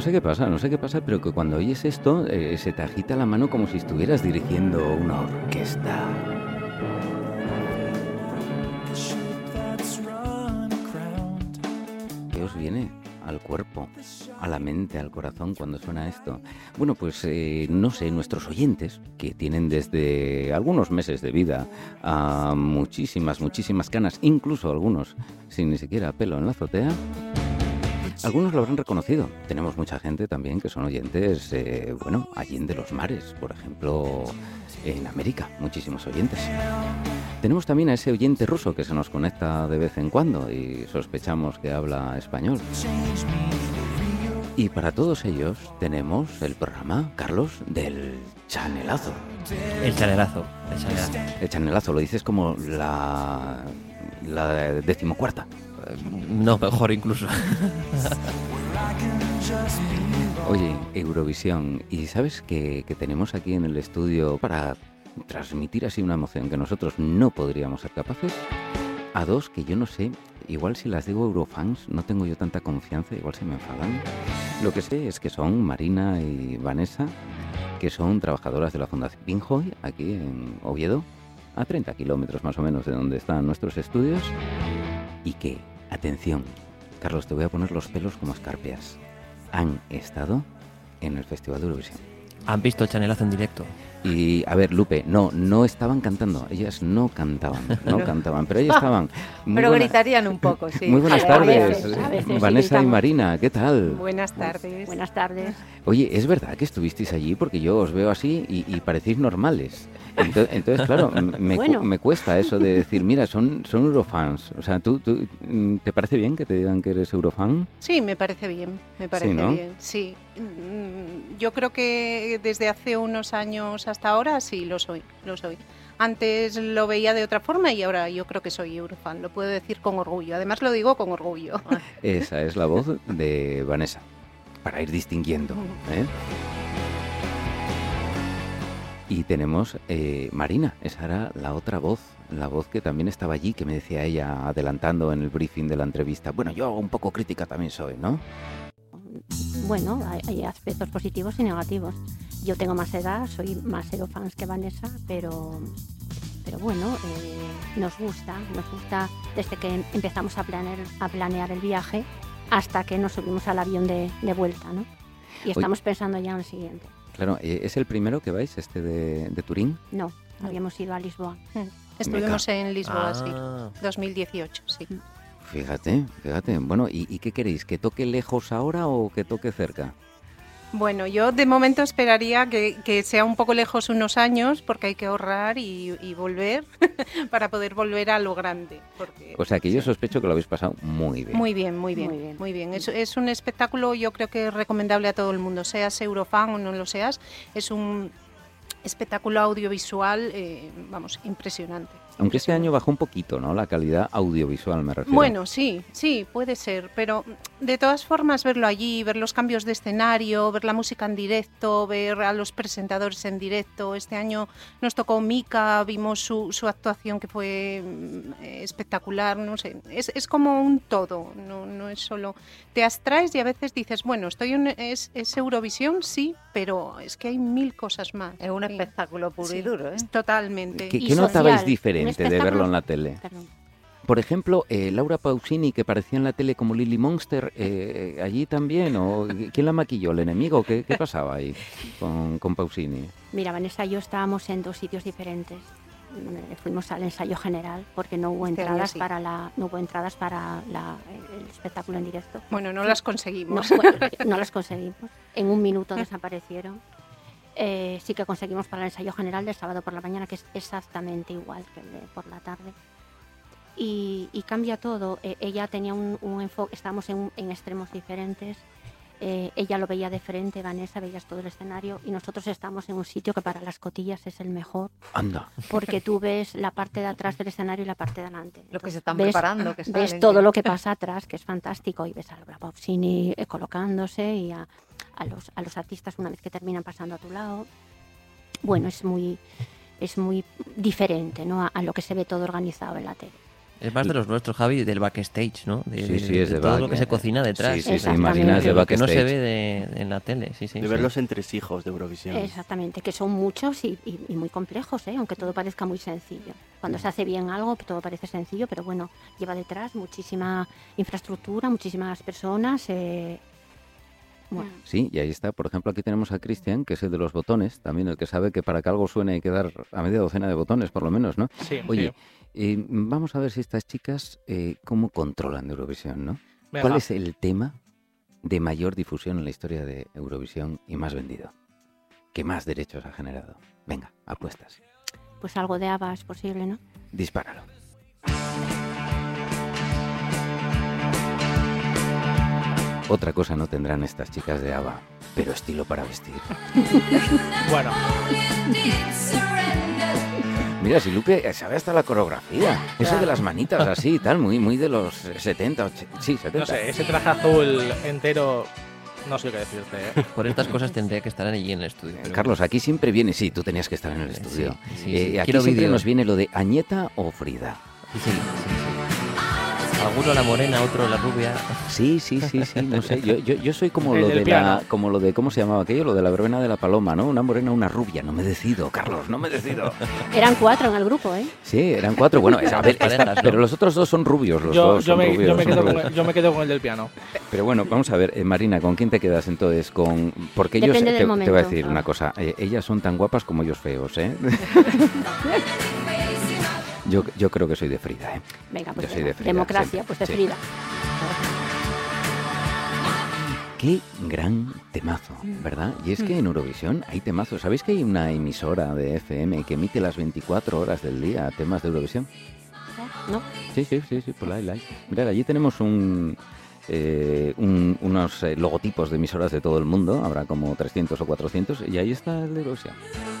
no sé qué pasa, no sé qué pasa, pero que cuando oyes esto eh, se te agita la mano como si estuvieras dirigiendo una orquesta. ¿Qué os viene al cuerpo, a la mente, al corazón cuando suena esto? Bueno, pues eh, no sé, nuestros oyentes, que tienen desde algunos meses de vida a muchísimas, muchísimas canas, incluso algunos sin ni siquiera pelo en la azotea, algunos lo habrán reconocido. Tenemos mucha gente también que son oyentes, eh, bueno, allí de los mares, por ejemplo, en América, muchísimos oyentes. Tenemos también a ese oyente ruso que se nos conecta de vez en cuando y sospechamos que habla español. Y para todos ellos tenemos el programa, Carlos, del chanelazo. El chanelazo, el chanelazo. El chanelazo, lo dices como la, la decimocuarta. No, mejor incluso. Oye, Eurovisión, ¿y sabes que, tenemos aquí en el estudio para transmitir así una emoción que nosotros no podríamos ser capaces? A dos que yo no sé, igual si las digo Eurofans, no tengo yo tanta confianza, igual se me enfadan. Lo que sé es que son Marina y Vanessa, que son trabajadoras de la Fundación Pinjoy, aquí en Oviedo, a 30 kilómetros más o menos de donde están nuestros estudios, y que, atención, Carlos, te voy a poner los pelos como escarpias, han estado en el Festival de Eurovisión. ¿Han visto el chanelazo en directo? Y a ver, Lupe, no, no estaban cantando, ellas no cantaban, no cantaban, pero ellas estaban. Pero buena- gritarían un poco, sí. Muy buenas A tardes, veces, a veces Vanessa y. Marina, ¿qué tal? Buenas tardes. Buenas tardes. Oye, ¿es verdad que estuvisteis allí? Porque yo os veo así y, y parecéis normales. Ento- Entonces, claro, me, cu- Bueno. me cuesta eso de decir, mira, son, son eurofans. O sea, ¿tú, tú, mm, ¿te parece bien que te digan que eres eurofan? Sí, me parece bien, me parece ¿no? bien. Sí, Mm, yo creo que desde hace unos años hasta ahora sí lo soy, lo soy. Antes lo veía de otra forma y ahora yo creo que soy eurofan, lo puedo decir con orgullo. Además lo digo con orgullo. Esa es la voz de Vanessa, para ir distinguiendo. ¿eh? Y tenemos eh, Marina, esa era la otra voz, la voz que también estaba allí, que me decía ella adelantando en el briefing de la entrevista. Bueno, yo un poco crítica también soy, ¿no? Bueno, hay, hay aspectos positivos y negativos. Yo tengo más edad, soy más Eurofans que Vanessa, pero, pero bueno, eh, nos gusta, nos gusta desde que empezamos a planear, a planear el viaje hasta que nos subimos al avión de, de vuelta, ¿no? Y estamos pensando ya en el siguiente. Claro, eh, ¿es el primero que vais, este de, de Turín? No, habíamos ido a Lisboa. Estuvimos en Lisboa, Ah. sí, 2018, sí. Fíjate, fíjate. Bueno, ¿y, y qué queréis? ¿Que toque lejos ahora o que toque cerca? Bueno, yo de momento esperaría que, que sea un poco lejos unos años porque hay que ahorrar y, y volver para poder volver a lo grande. porque- O sea, que yo sospecho que lo habéis pasado muy bien. Muy bien, muy bien, Muy bien. muy bien. Es, es un espectáculo, yo creo que es recomendable a todo el mundo, seas eurofan o no lo seas. Es un espectáculo audiovisual, eh, vamos, impresionante. Aunque este año bajó un poquito, ¿no? La calidad audiovisual, me refiero. Bueno, sí, sí, puede ser, pero de todas formas verlo allí, ver los cambios de escenario, ver la música en directo, ver a los presentadores en directo. Este año nos tocó Mika, vimos su, su actuación que fue mm, eh, espectacular, no sé, es, es como un todo, no, no es solo... Te abstraes y a veces dices, bueno, estoy en, es, es Eurovisión, sí, pero es que hay mil cosas más. Es Sí. espectáculo puro y duro, ¿eh? Totalmente. ¿Qué, Y qué notabais diferente de verlo en la tele? Perdón. Por ejemplo, eh, Laura Pausini, que parecía en la tele como Lily Monster, eh, allí también, o ¿quién la maquilló? ¿El enemigo? ¿Qué, qué pasaba ahí con, con Pausini? Mira, Vanessa y yo estábamos en dos sitios diferentes. Eh, Fuimos al ensayo general porque no hubo Este entradas sí. para la no hubo entradas para la- el espectáculo en directo. Bueno, no las No, conseguimos. bueno, no las conseguimos. En un minuto desaparecieron. Eh, sí que conseguimos para el ensayo general del sábado por la mañana, que es exactamente igual que el de por la tarde. Y, y cambia todo. Eh, ella tenía un, un enfoque, estábamos en, en extremos diferentes. Eh, ella lo veía de frente, Vanessa, veías todo el escenario y nosotros estamos en un sitio que para las cotillas es el mejor, Anda. porque tú ves la parte de atrás del escenario y la parte de delante. Lo que se están Ves- preparando, que ves todo lo que pasa atrás, que es fantástico, y ves a Laura Pausini eh, colocándose y a, a los, a los artistas una vez que terminan pasando a tu lado. Bueno, es muy, es muy diferente ¿no? a, a lo que se ve todo organizado en la tele. Es más de los nuestros, Javi, del backstage, ¿no? De, Sí, sí, es de todo back- lo que se cocina detrás. Sí, sí, sí, Exactamente. imaginas de Lo que no se backstage. ve de- en la tele, sí, sí. De ver los entresijos de Eurovisión. Exactamente, que son muchos y, y- y muy complejos, ¿eh? aunque todo parezca muy sencillo. Cuando se hace bien algo, todo parece sencillo, pero bueno, lleva detrás muchísima infraestructura, muchísimas personas. eh, bueno, Sí, y ahí está. Por ejemplo, aquí tenemos a Cristian, que es el de los botones, también el que sabe que para que algo suene hay que dar a media docena de botones, por lo menos, ¿no? Sí, Oye, sí. eh, vamos a ver si estas chicas, eh, cómo controlan Eurovisión, ¿no? Venga. ¿Cuál es el tema de mayor difusión en la historia de Eurovisión y más vendido? ¿Qué más derechos ha generado? Venga, apuestas. pues algo de ABBA es posible, ¿no? Dispáralo. Otra cosa no tendrán estas chicas de ABBA, pero estilo para vestir. Bueno, Mira, si Lupe sabe hasta la coreografía. Eso de las manitas así y tal, muy, muy de los 70, 80, sí, 70. no sé, ese traje azul entero, no sé qué decirte. ¿eh? Por estas cosas tendría que estar allí en el estudio. Pero- Carlos, aquí siempre viene, sí, tú tenías que estar en el Sí, estudio. sí, Eh, sí. aquí Quiero siempre nos viene lo de Añeta o Frida. Sí, sí, sí. Alguno la morena, otro la rubia. Sí, sí, sí, sí, no sé. Yo, yo, yo soy como El lo de la, como lo de, ¿cómo se llamaba aquello? Lo de la verbena de la paloma, ¿no? Una morena, una rubia. No me decido, Carlos, no me decido. Eran cuatro en el grupo, ¿eh? Sí, eran cuatro. Bueno, es- a ver, pero los otros dos son rubios, los Yo, dos yo, son me, rubios. yo, me quedo con rubios. el, yo me quedo con el del piano. Pero bueno, vamos a ver, eh, Marina, ¿con quién te quedas entonces? Con porque ellos Depende te, del te voy a decir una cosa, eh, ellas son tan guapas como ellos feos, ¿eh? Yo, yo creo que soy de Frida, ¿eh? Venga, pues Yo soy de Frida, democracia, siempre, pues de sí. Frida. Qué gran temazo, ¿verdad? Y es que en Eurovisión hay temazos. ¿Sabéis que hay una emisora de FM que emite las 24 horas del día temas de Eurovisión? ¿No? Sí, sí, sí, sí, por ahí, la. Mirad, allí tenemos un, eh, un- unos eh, logotipos de emisoras de todo el mundo, habrá como 300 o 400, y ahí está el de Eurovisión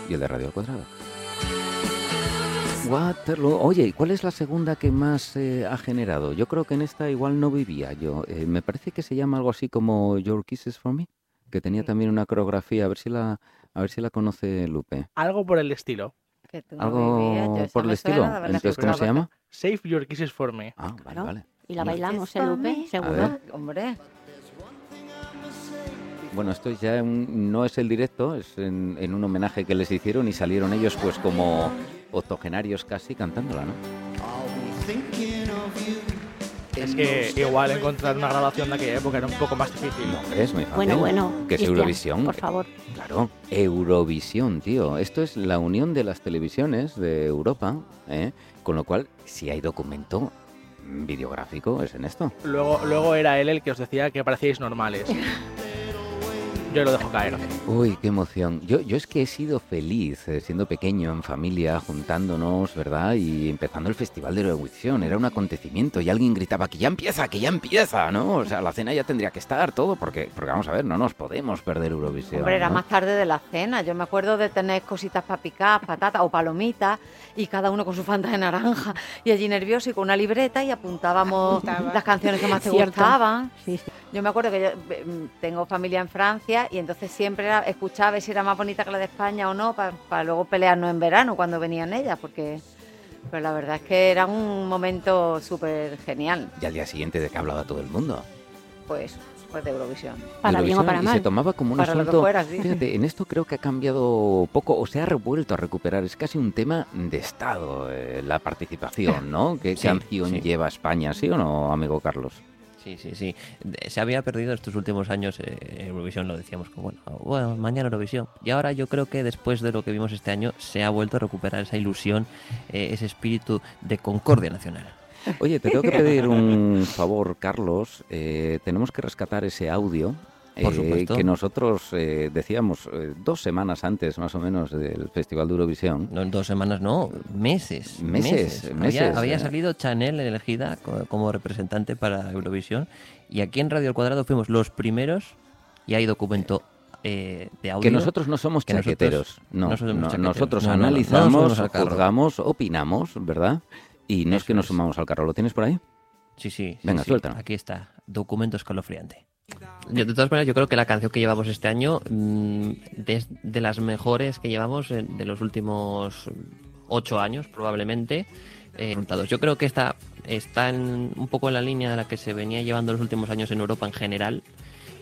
y el de Radio al Cuadrado. Waterloo. Oye, ¿y cuál es la segunda que más eh, ha generado? Yo creo que en esta igual no vivía yo. Eh, me parece que se llama algo así como Your Kisses for Me, que tenía también una coreografía, a ver si la, a ver si la conoce Lupe. Algo por el estilo. Que tú no Algo vivías, por el estilo. Entonces, ¿cómo se llama? Save Your Kisses for Me. Ah, vale, Claro. vale. Y la bailamos, ¿eh, Lupe? Seguro. Hombre, Bueno, esto ya un- no es el directo, es en, en un homenaje que les hicieron y salieron ellos pues como octogenarios casi cantándola, ¿no? Es que igual encontrar una grabación de aquella época era un poco más difícil. No, es muy fácil. Bueno, bueno. Que es Eurovisión. Por favor. Claro, Eurovisión, tío. Esto es la unión de las televisiones de Europa, ¿eh? Con lo cual, si hay documento mm, videográfico, es en esto. Luego, luego era él el que os decía que parecíais normales. Yo lo dejo caer. Uy, qué emoción. Yo, yo es que he sido feliz eh, siendo pequeño, en familia, juntándonos, ¿verdad? Y empezando el Festival de Eurovisión. Era un acontecimiento y alguien gritaba que ya empieza, que ya empieza, ¿no? O sea, la cena ya tendría que estar todo, porque, porque vamos a ver, no nos podemos perder Eurovisión. hombre, era ¿no? más tarde de la cena. Yo me acuerdo de tener cositas para picar, patatas o palomitas, y cada uno con su fanta de naranja. Y allí nervioso y con una libreta y apuntábamos Apuntaba. las canciones que más te Cierto. gustaban. Sí, sí. Yo me acuerdo que yo eh, tengo familia en Francia y entonces siempre era, escuchaba a ver si era más bonita que la de España o no, para luego pelearnos en verano cuando venían ellas, porque pero la verdad es que era un momento súper genial, Y al día siguiente, ¿de qué hablaba todo el mundo? pues, pues de Eurovisión. Para bien o Eurovisión, para y mal. se tomaba como un Para lo que asunto. fuera, sí. Fíjate, en esto creo que ha cambiado poco o se ha revuelto a recuperar. Es casi un tema de Estado eh, la participación, ¿no? ¿Qué Sí, canción sí. lleva España, sí o no, amigo Carlos? Sí, sí, sí. Se había perdido estos últimos años eh, Eurovisión, lo decíamos como, bueno, bueno, mañana Eurovisión. Y ahora yo creo que después de lo que vimos este año, se ha vuelto a recuperar esa ilusión, eh, ese espíritu de concordia nacional. Oye, te tengo que pedir un favor, Carlos. Eh, tenemos que rescatar ese audio. Por eh, supuesto. que nosotros eh, decíamos eh, dos semanas antes más o menos del Festival de Eurovisión. No dos semanas, no, meses. Meses, meses, Había, había salido Chanel elegida co- como representante para Eurovisión y aquí en Radio al Cuadrado fuimos los primeros y hay documento eh, de audio. Que nosotros no somos que nosotros chaqueteros. No, no somos no, chaqueteros. nosotros No, no, no, no analizamos, carro. juzgamos, opinamos, ¿verdad? Y no es Eso que nos es. sumamos al carro. ¿Lo tienes por ahí? Sí, sí. Venga, sí. suéltalo. Aquí está, documento escalofriante. Yo, de todas maneras, yo creo que la canción que llevamos este año mm, es de las mejores que llevamos de los últimos ocho años, probablemente. eh. Yo creo que está en, un poco en la línea de la que se venía llevando los últimos años en Europa en general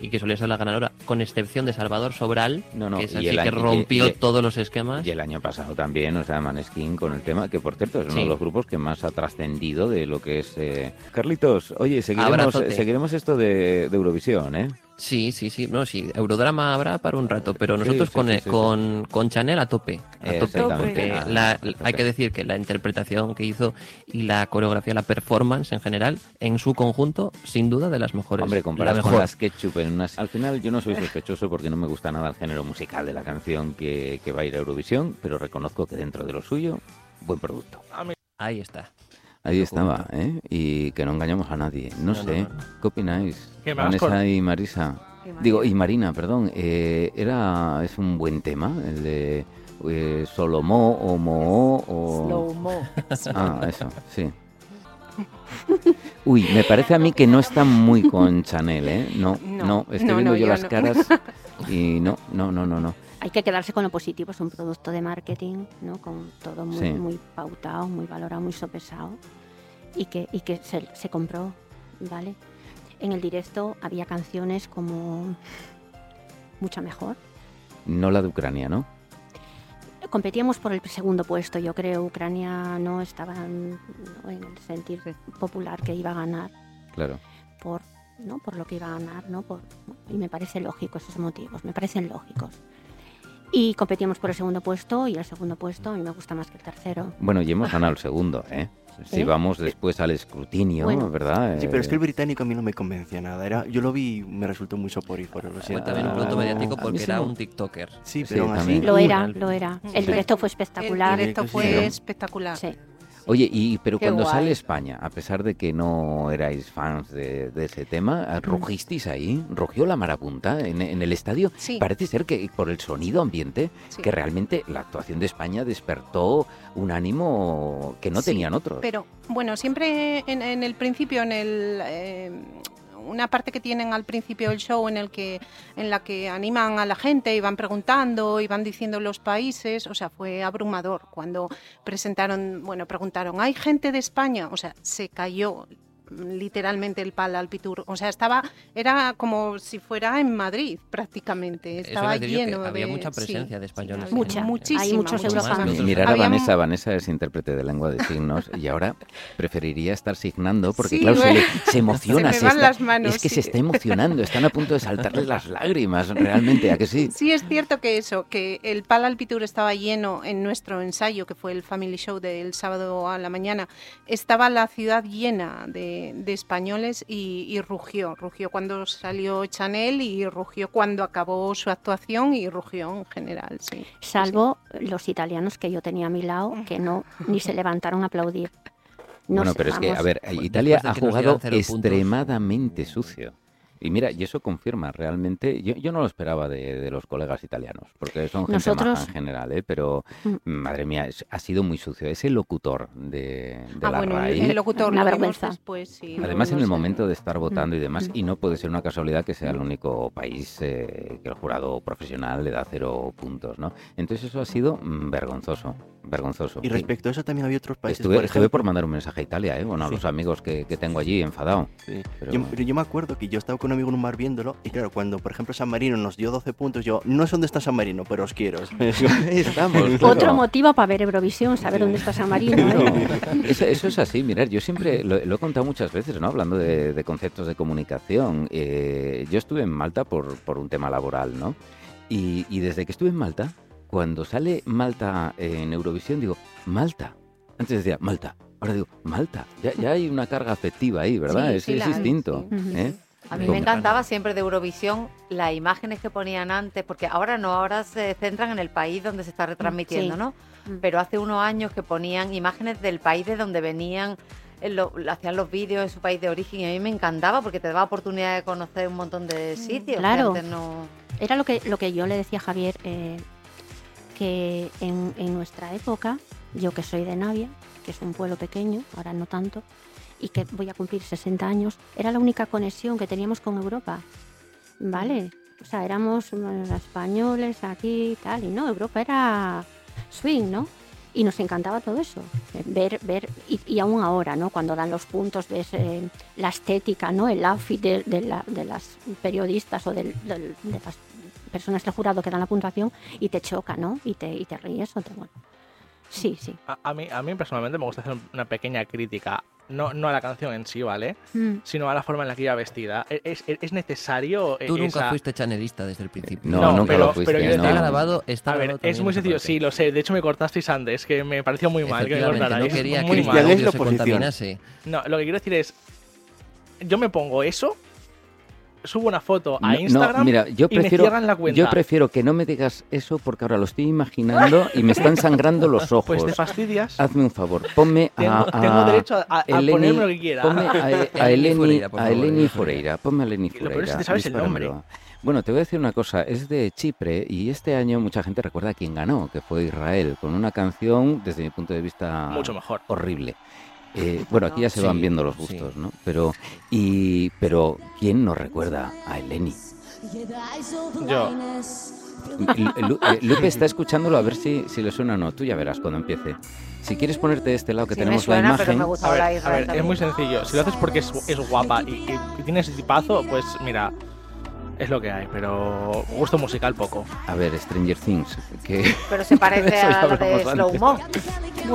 y que solía ser la ganadora, con excepción de Salvador Sobral, No, no, que es así el que y- rompió y- todos los esquemas. Y el año pasado también, o sea, Maneskin con el tema, que por cierto es uno Sí. de los grupos que más ha trascendido de lo que es... eh, Carlitos, oye, seguiremos, Abrazote. seguiremos esto de, de Eurovisión, ¿eh? Sí, sí, sí, no, sí, Eurodrama habrá para un rato, pero nosotros sí, con, sí, sí, sí. con, con Chanel a tope. A tope porque la- hay que decir que la interpretación que hizo y la coreografía, la performance en general, en su conjunto, sin duda de las mejores. Hombre, la comparadas con las Ketchup en unas... Al final yo no soy sospechoso porque no me gusta nada el género musical de la canción que, que va a ir a Eurovisión, pero reconozco que dentro de lo suyo, buen producto. Ahí está. Ahí estaba. ¿eh? Y que no engañamos a nadie. No, No, sé, no, no. ¿qué opináis? Vas Vanessa con- y Marisa. Qué Digo, y Marina, perdón. eh, era, es un buen tema, el de eh, Solomó o Moó o... Slow mo. Ah, eso, sí. Uy, me parece a mí que no está muy con Chanel, ¿eh? No, no, No, estoy no, viendo no, yo yo las caras y no, no, no, no, no. Hay que quedarse con lo positivo, es un producto de marketing, ¿no? Con todo muy, Sí. muy pautado, muy valorado, muy sopesado y que, y que se, se compró, ¿vale? En el directo había canciones como Mucha Mejor. No la de Ucrania, ¿no? Competíamos por el segundo puesto, yo creo. Ucrania no estaba en, en el sentir popular que iba a ganar Claro. por, ¿no? por lo que iba a ganar, ¿no? Por, y me parece lógico esos motivos, me parecen lógicos. Y competíamos por el segundo puesto y el segundo puesto a mí me gusta más que el tercero. Bueno, y hemos ganado el segundo, ¿eh? Si ¿Eh? vamos después al escrutinio, Bueno. ¿verdad? Sí, pero es que el Eh, británico a mí no me convencía nada. Era, yo lo vi y me resultó muy soporífero, lo Fue siento. también un producto Ah, mediático porque sí era un TikToker. Sí, Sí, pero aún así. también. Lo era, lo era. Sí. El directo fue El espectacular. directo Sí, fue sí. espectacular. Sí. Oye, y pero Qué cuando guay. sale España, a pesar de que no erais fans de, de ese tema, ¿rugisteis ahí? ¿Rugió la marapunta en, en el estadio? Sí. Parece ser que por el sonido ambiente, Sí. que realmente la actuación de España despertó un ánimo que no Sí, tenían otros. Pero bueno, siempre en, en el principio, en el eh, una parte que tienen al principio del show en el que en la que animan a la gente y van preguntando y van diciendo los países, o sea, fue abrumador cuando presentaron, bueno, preguntaron, ¿hay gente de España? O sea, se cayó literalmente el pal al Pitur, o sea, estaba era como si fuera en Madrid prácticamente, estaba lleno había de mucha sí, presencia de españoles. había Mucha. muchísima, Hay muchos europeos. Mi- Mirar a Había Vanessa, Vanessa es intérprete de lengua de signos y ahora preferiría estar signando porque Sí, claro, se, bueno. se emociona. Se me van está- las manos, es que se sí. está emocionando, están a punto de saltarle las lágrimas, realmente, ¿a que sí? Sí, es cierto que eso, que el Pal al Pitur estaba lleno en nuestro ensayo, que fue el Family Show del sábado a la mañana. Estaba la ciudad llena de, de españoles y, y rugió. Rugió cuando salió Chanel y rugió cuando acabó su actuación y rugió en general, sí. Salvo los italianos que yo tenía a mi lado, que no ni se levantaron a aplaudir. No bueno, sé, pero es que, a ver, Italia ha jugado puntos. extremadamente sucio. Y mira, y eso confirma realmente, yo, yo no lo esperaba de, de los colegas italianos, porque son gente Nosotros- maja en general, ¿eh? pero Mm. madre mía, es- ha sido muy sucio. Ese locutor de, de Ah, la bueno, RAI, el, locutor Una vergüenza. después, sí, Además, en el vimos momento de estar votando y demás, Mm. y no puede ser una casualidad que sea el único país eh, que el jurado profesional le da cero puntos, ¿no? Entonces eso ha sido mm, vergonzoso, vergonzoso. Y respecto a eso también había otros países. Estuve, por estuve por mandar un mensaje a Italia, ¿eh? Bueno, a Sí. los amigos que, que tengo allí enfadado. Sí. Pero- Yo, pero yo me acuerdo que yo estaba con un amigo en un bar viéndolo y claro, cuando por ejemplo San Marino nos dio 12 puntos, yo no sé dónde está San Marino, pero os quiero. Estamos. Otro claro. motivo para ver Eurovisión, saber Sí. dónde está San Marino. ¿eh? Eso, eso es así, mirar, yo siempre lo, lo he contado muchas veces, ¿no? Hablando de, de conceptos de comunicación. Eh, yo estuve en Malta por, por un tema laboral, ¿no? Y, y desde que estuve en Malta, cuando sale Malta en Eurovisión, digo, Malta. Antes decía, Malta. Ahora digo, Malta. Ya, ya hay una carga afectiva ahí, ¿verdad? Sí, es sí es la distinto. sí. ¿eh? A mí me encantaba siempre de Eurovisión las imágenes que ponían antes, porque ahora no, ahora se centran en el país donde se está retransmitiendo, Sí. ¿no? Mm. Pero hace unos años que ponían imágenes del país de donde venían, lo- hacían los vídeos en su país de origen y a mí me encantaba porque te daba oportunidad de conocer un montón de sitios. que claro. antes no... Era lo que, lo que yo le decía a Javier, eh, que en, en nuestra época, yo que soy de Navia, que es un pueblo pequeño, ahora no tanto, y que voy a cumplir 60 años, era la única conexión que teníamos con Europa. ¿Vale? O sea, éramos españoles aquí y tal, y no, Europa era swing, ¿no? y nos encantaba todo eso, ver, ver, y, y aún ahora, ¿no? Cuando dan los puntos, ves eh, la estética, ¿no? El outfit de, de la- de las periodistas o del- de las personas del jurado que dan la puntuación y te choca, ¿no? Y te, y te ríes o te, bueno. Sí, sí. A, a mí, a mí personalmente me gusta hacer una pequeña crítica, no, no a la canción en sí, ¿vale? Mm. Sino a la forma en la que iba vestida. ¿E, ¿Es, es, es necesario eh, Tú nunca fuiste chanelista desde el principio. No, No, nunca pero- lo fuiste. pero Está no. grabado, está A ver, grabado es muy sencillo, parte. sí, lo sé. De hecho, me cortasteis antes, que me pareció muy mal que me Efectivamente, no cortarais. quería que muy mal. La se contaminase. No, lo que quiero decir es, yo me pongo eso, subo una foto a No, no, Instagram mira, yo y me prefiero, cierran la cuenta. yo prefiero que no me digas eso porque ahora lo estoy imaginando y me están sangrando los ojos. Pues te fastidias. Hazme un favor, ponme Tengo, a, a- tengo derecho a, a- a Eleni- ponerme lo que quiera. Ponme a, a Eleni a Eleni Fureira. Ponme a Eleni Y lo peor es Fureira. que te sabes el dispáramelo. nombre. Bueno, te voy a decir una cosa. Es de Chipre y este año mucha gente recuerda a quién ganó, que fue Israel, con una canción, desde mi punto de vista, Mucho mejor. horrible. Eh, bueno, aquí ya se van Sí, viendo los sí. gustos, ¿no? Pero, y, pero ¿quién no recuerda a Eleni? Yo. Lu- eh, Lupe está escuchándolo a ver si, si le suena o no. Tú ya verás cuando empiece. Si quieres ponerte de este lado que Sí, me tenemos suena, la pero imagen. me gusta A ver, a es muy sencillo. Si lo haces porque es, es guapa y, y- y tiene ese tipazo, pues mira, es lo que hay. Pero gusto musical poco. A ver, Stranger Things. Que... Pero se parece a la de Slow. Mo.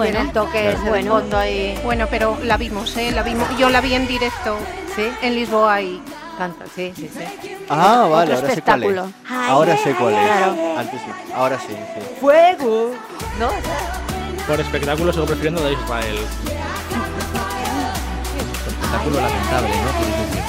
Tiene un toque ese de Bueno. fondo ahí. Bueno, pero la vimos, ¿eh? La vimos. Yo la vi en directo Sí, en Lisboa y canta, sí, sí, sí. Ah, vale, Otro ahora sé cuál es. espectáculo. Ahora sé cuál es. Claro. Antes sí. Ahora sí, sí. ¡Fuego! ¿No? Por espectáculo sigo prefiriendo de Israel. Espectáculo lamentable, ¿no?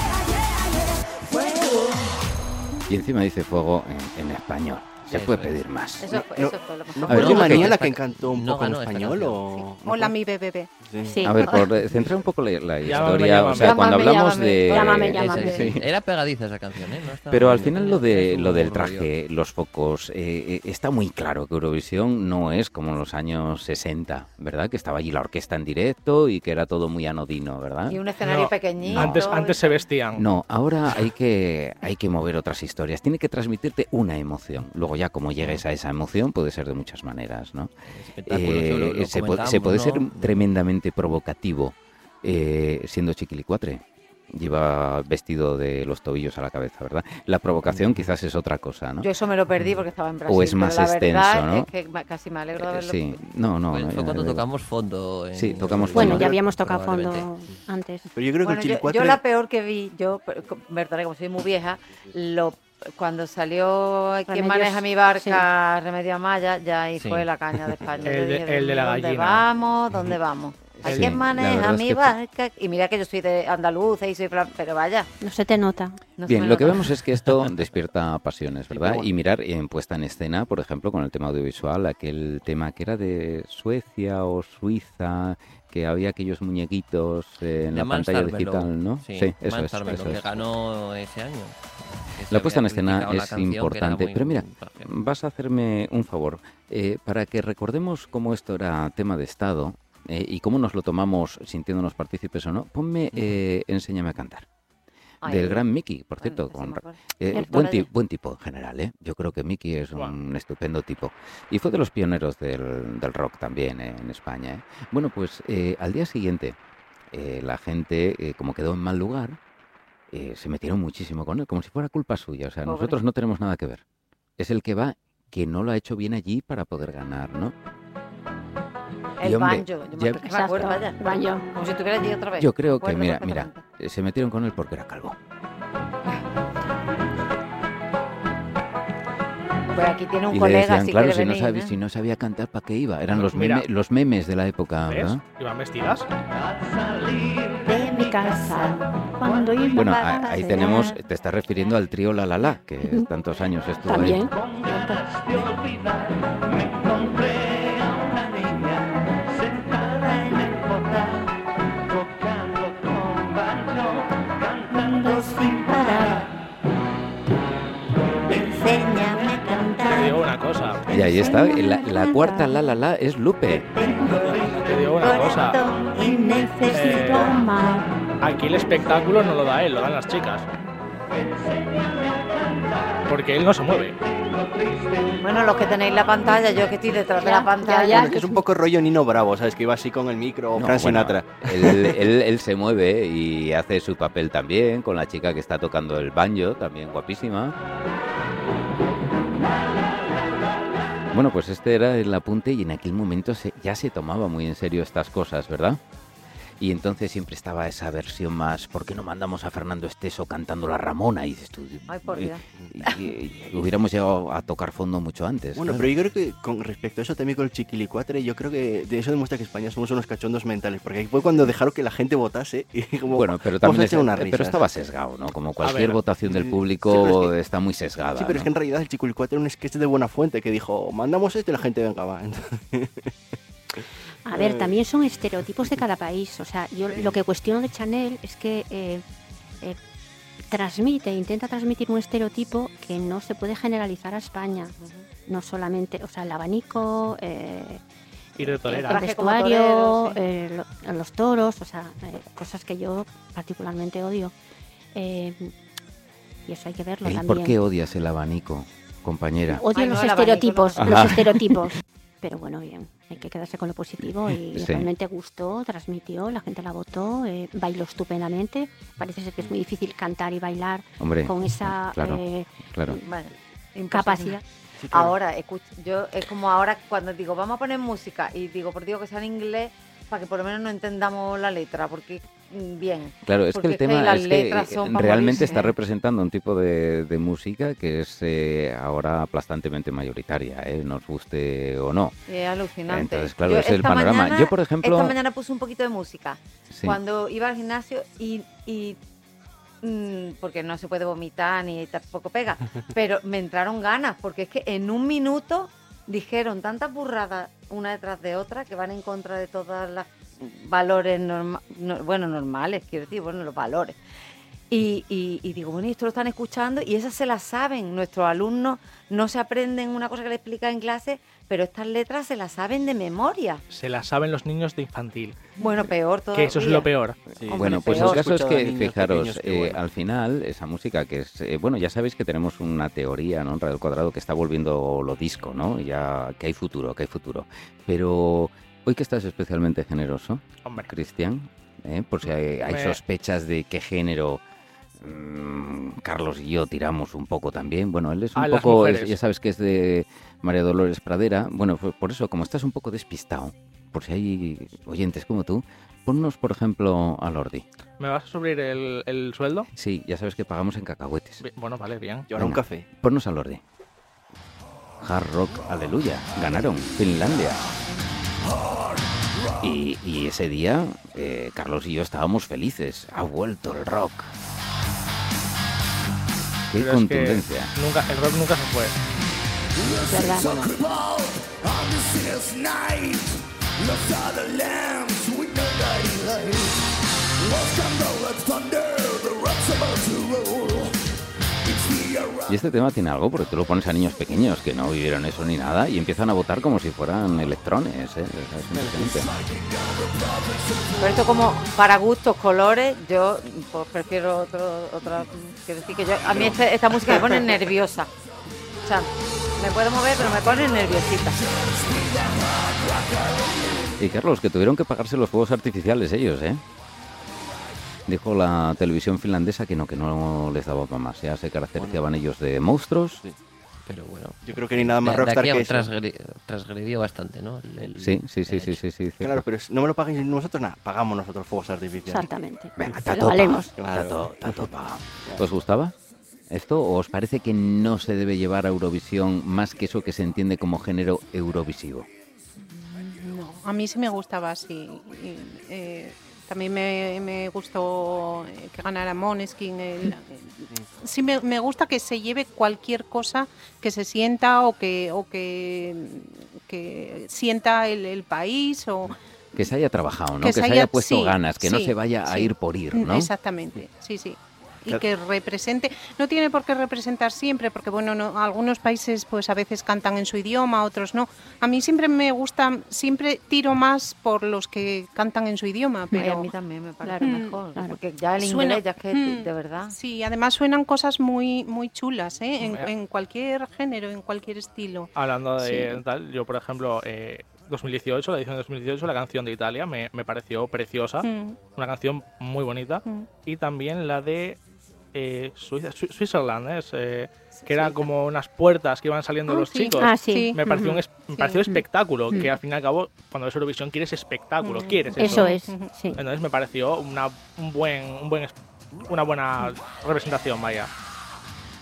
Y encima dice fuego en, en español. Se puede pedir más. Eso, No, eso fue lo mejor. ¿No A ver, la que encantó un no poco en español o...? Hola mi bebé. Sí. Sí. A ver, por eh, centrar un poco la, la Llámame, historia, o sea, llámame. cuando hablamos llámame. de... Llámame, Sí, llámame. sí. Era pegadiza esa canción, ¿eh? No Pero al final lo de lo del rollo. traje, los focos, eh, eh, está muy claro que Eurovisión no es como en los años 60, ¿verdad? Que estaba allí la orquesta en directo y que era todo muy anodino, ¿verdad? Y un escenario No, pequeñito. Antes, antes se vestían. No, ahora hay que, hay que mover otras historias. Tiene que transmitirte una emoción. Luego ya como llegues a esa emoción puede ser de muchas maneras, ¿no? Eh, lo- lo se, puede, se comentábamos, puede ¿no? ser tremendamente provocativo eh, siendo chiquilicuatre. Lleva vestido de los tobillos a la cabeza, ¿verdad? La provocación quizás es otra cosa, ¿no? Yo eso me lo perdí porque estaba en Brasil. es más pero la verdad extenso, ¿no? Es que ma- casi me alegro de Eh, haberlo sí, no, no. Fue, no, fue ya cuando tocamos fondo. en- Sí, tocamos Bueno, fondo. ya habíamos tocado fondo antes. Pero yo creo que Bueno, el yo, Chilicuatre... yo la peor que vi, yo, verdad, como soy muy vieja, lo, cuando salió Quien Remedios, maneja mi barca, Remedio Amaya, ya ahí Sí. fue la caña de España. El de- dije, el Dios de la mío, ¿Dónde gallina. vamos? ¿Dónde vamos? ¿A Sí, quién maneja es mi que barca? Y mira que yo soy de andaluza y soy... fran- Pero vaya. No se te nota. no Bien, lo que vemos es que esto despierta pasiones, ¿verdad? bueno. Y mirar en puesta en escena, por ejemplo, con el tema audiovisual, aquel tema que era de Suecia o Suiza, que había aquellos muñequitos en De la pantalla digital, ¿no? Sí, eso Mans es, eso que es. ganó ese año. La puesta en escena es importante, pero mira, vas a hacerme un favor. Eh, para que recordemos cómo esto era tema de Estado eh, y cómo nos lo tomamos sintiéndonos partícipes o no, ponme eh, Enséñame a cantar. Del gran Mickey, por cierto, se con. Eh, buen, ti- buen tipo en general, ¿eh? Yo creo que Mickey es Guau. un estupendo tipo. Y fue de los pioneros del, del rock también eh, en España. ¿eh? Bueno, pues eh, al día siguiente eh, la gente, como quedó en mal lugar, eh, se metieron muchísimo con él, como si fuera culpa suya. O sea, Pobre. nosotros no tenemos nada que ver. Es el que va que no lo ha hecho bien allí para poder ganar, ¿no? Y, El hombre, banjo. Yo me, ya- que me acuerdo, vaya. banjo. Como si estuviera allí otra vez. Yo creo que, mira, mira, eh, se metieron con él porque era calvo. Pues aquí tiene un Y le colega, decían, si claro, si no, sabía, ¿eh? si no sabía cantar, ¿para qué iba? Eran los, Mira. meme- los memes de la época. ¿verdad? Iban vestidas. Cuando Bueno, a a- ahí tenemos, te estás refiriendo al trío La La La, que tantos años estuvo ahí. También. sin parar. Enséñame a Te cantar. digo una cosa. Y ahí está, la, la cuarta La La La es Lupe. Te digo una cosa. Y necesito Eh, amar. Aquí el espectáculo no lo da él, lo dan las chicas. Porque él no se mueve. Bueno, los que tenéis la pantalla, yo que estoy detrás de la pantalla. ya, Bueno, que es un poco rollo Nino Bravo, ¿sabes? Que iba así con el micro o No, Frank bueno, él- él se mueve y hace su papel también con la chica que está tocando el banjo, también guapísima. Bueno, pues este era el apunte y en aquel momento se- ya se tomaba muy en serio estas cosas, ¿verdad? Y entonces siempre estaba esa versión más, ¿por qué no mandamos a Fernando Esteso cantando la Ramona? Y dices tú, Ay, por y- Dios. y- y- y hubiéramos llegado a tocar fondo mucho antes. Bueno, claro. pero yo creo que con respecto a eso también con el chiquilicuatre, yo creo que de eso demuestra que España somos unos cachondos mentales, porque ahí fue cuando dejaron que la gente votase y como, Bueno, pero también es- echar unas pero risas. estaba sesgado, ¿no? Como cualquier ver, votación del público sí, pero es que- está muy sesgada. Sí, pero es ¿no? que en realidad el chiquilicuatre era un sketch de buena fuente que dijo, mandamos esto y la gente venga, va. Entonces, A ver, también son estereotipos de cada país. O sea, yo lo que cuestiono de Chanel es que eh, eh, transmite, intenta transmitir un estereotipo que no se puede generalizar a España. No solamente, o sea, el abanico, eh, Ir de el como vestuario, torero, sí. eh, lo- los toros, o sea, eh, cosas que yo particularmente odio. Eh, y eso hay que verlo Ey, también. ¿Por qué odias el abanico, compañera? Odio Ay, no, los el abanico estereotipos, no. los Ajá. estereotipos. Pero bueno, bien, hay que quedarse con lo positivo y Sí. realmente gustó, transmitió, la gente la votó, eh, bailó estupendamente. Parece ser que es muy difícil cantar y bailar Hombre, con esa claro, eh, claro. Bueno, imposible. capacidad. sí, claro. Ahora, escuch- yo es como ahora cuando digo, vamos a poner música y digo, por Dios que sea en inglés para que por lo menos no entendamos la letra, porque mm, bien. Claro, es que el es que tema es que eh, realmente está ¿eh? representando un tipo de, de música que es eh, ahora aplastantemente mayoritaria, ¿eh? nos guste o no. Es alucinante. Entonces, claro, Yo es el panorama. mañana- Yo, por ejemplo, Esta mañana puse un poquito de música sí, cuando iba al gimnasio y, y, mm, porque no se puede vomitar ni tampoco pega, pero me entraron ganas porque es que en un minuto dijeron tantas burradas una detrás de otra que van en contra de todas las valores norma- no- bueno normales quiero decir bueno los valores y, y- y digo, bueno, y esto lo están escuchando y esas se las saben. Nuestros alumnos no se aprenden una cosa que le explica en clase, pero estas letras se las saben de memoria. Se la saben los niños de infantil. Bueno, peor todavía. Que eso es lo peor. Sí. Hombre, Bueno, pues el caso es que, fijaros, eh, al final, esa música que es, eh, bueno, ya sabéis que tenemos una teoría, ¿no? En Radio Cuadrado que está volviendo lo disco, ¿no? Ya que hay futuro, que hay futuro. Pero hoy que estás especialmente generoso, Hombre. Cristian, ¿eh? por si hay, sospechas de qué género Carlos y yo tiramos un poco también. Bueno, él es un A poco, es- ya sabes que es de María Dolores Pradera. Bueno, por eso, como estás un poco despistado, por si hay oyentes como tú, ponnos, por ejemplo, a Lordi. ¿Me vas a subir el, el sueldo? Sí, ya sabes que pagamos en cacahuetes. Bueno, vale, bien. Y ahora un café. Ponnos a Lordi. Hard Rock, aleluya. Ganaron Finlandia. Y, y ese día, eh, Carlos y yo estábamos felices. Ha vuelto el rock. Qué Pero es que nunca, el rock nunca se fue. ¿verdad? Y este tema tiene algo, porque tú lo pones a niños pequeños que no vivieron eso ni nada y empiezan a votar como si fueran electrones. ¿eh? Es. Pero esto como para gustos, colores, yo pues, prefiero otro, otra. Quiero decir que yo, a mí este- esta música me pone nerviosa. O sea, me puedo mover, pero me pone nerviosita. Y Carlos, que tuvieron que pagarse los fuegos artificiales ellos, ¿eh? Dijo la televisión finlandesa que no, que no les daba para más. Ya se caracterizaban ellos de monstruos. Pero bueno. Yo creo que ni nada más de, de rockstar aquí que eso. transgre- transgredió bastante, ¿no? El- el- Sí, sí, sí, sí, sí, sí. Claro, pero no me lo pagáis nosotros nada, pagamos nosotros fuegos artificiales. Exactamente. Venga. Claro. ¿Os gustaba esto o os parece que no se debe llevar a Eurovisión más que eso que se entiende como género eurovisivo? No, a mí sí me gustaba así. Y, eh, también me, me gustó eh, que ganara el- el- sí me, me gusta que se lleve cualquier cosa que se sienta o que, o que, que sienta el, el país o Que se haya trabajado, ¿no? Que, Que se se haya, puesto sí, ganas, que no se vaya a ir por ir, ¿no? Exactamente, sí, sí. Y que represente. No tiene por qué representar siempre, porque bueno, no, algunos países pues a veces cantan en su idioma, otros no. A mí siempre me gusta, siempre tiro más por los que cantan en su idioma, Ay, pero a mí también me parece Claro. mejor. Claro. Porque ya el Suena- inglés, ya es que Mm. de verdad. sí, además suenan cosas muy muy chulas, ¿eh? en, en cualquier género, en cualquier estilo. Hablando de Sí. tal, yo por ejemplo, eh, 2018, la edición de 2018, la canción de Italia me, me pareció preciosa, Mm, una canción muy bonita. mm. Y también la de eh, Switzerland, ¿es? Eh, que eran como unas puertas que iban saliendo Ah, los sí. chicos. Ah, sí. Me pareció un, es- me Sí. pareció espectáculo, Mm. que al fin y al cabo, cuando ves Eurovisión quieres espectáculo, Mm. quieres Eso eso. es, sí. Entonces me pareció una, un buen, un buen, una buena representación, vaya.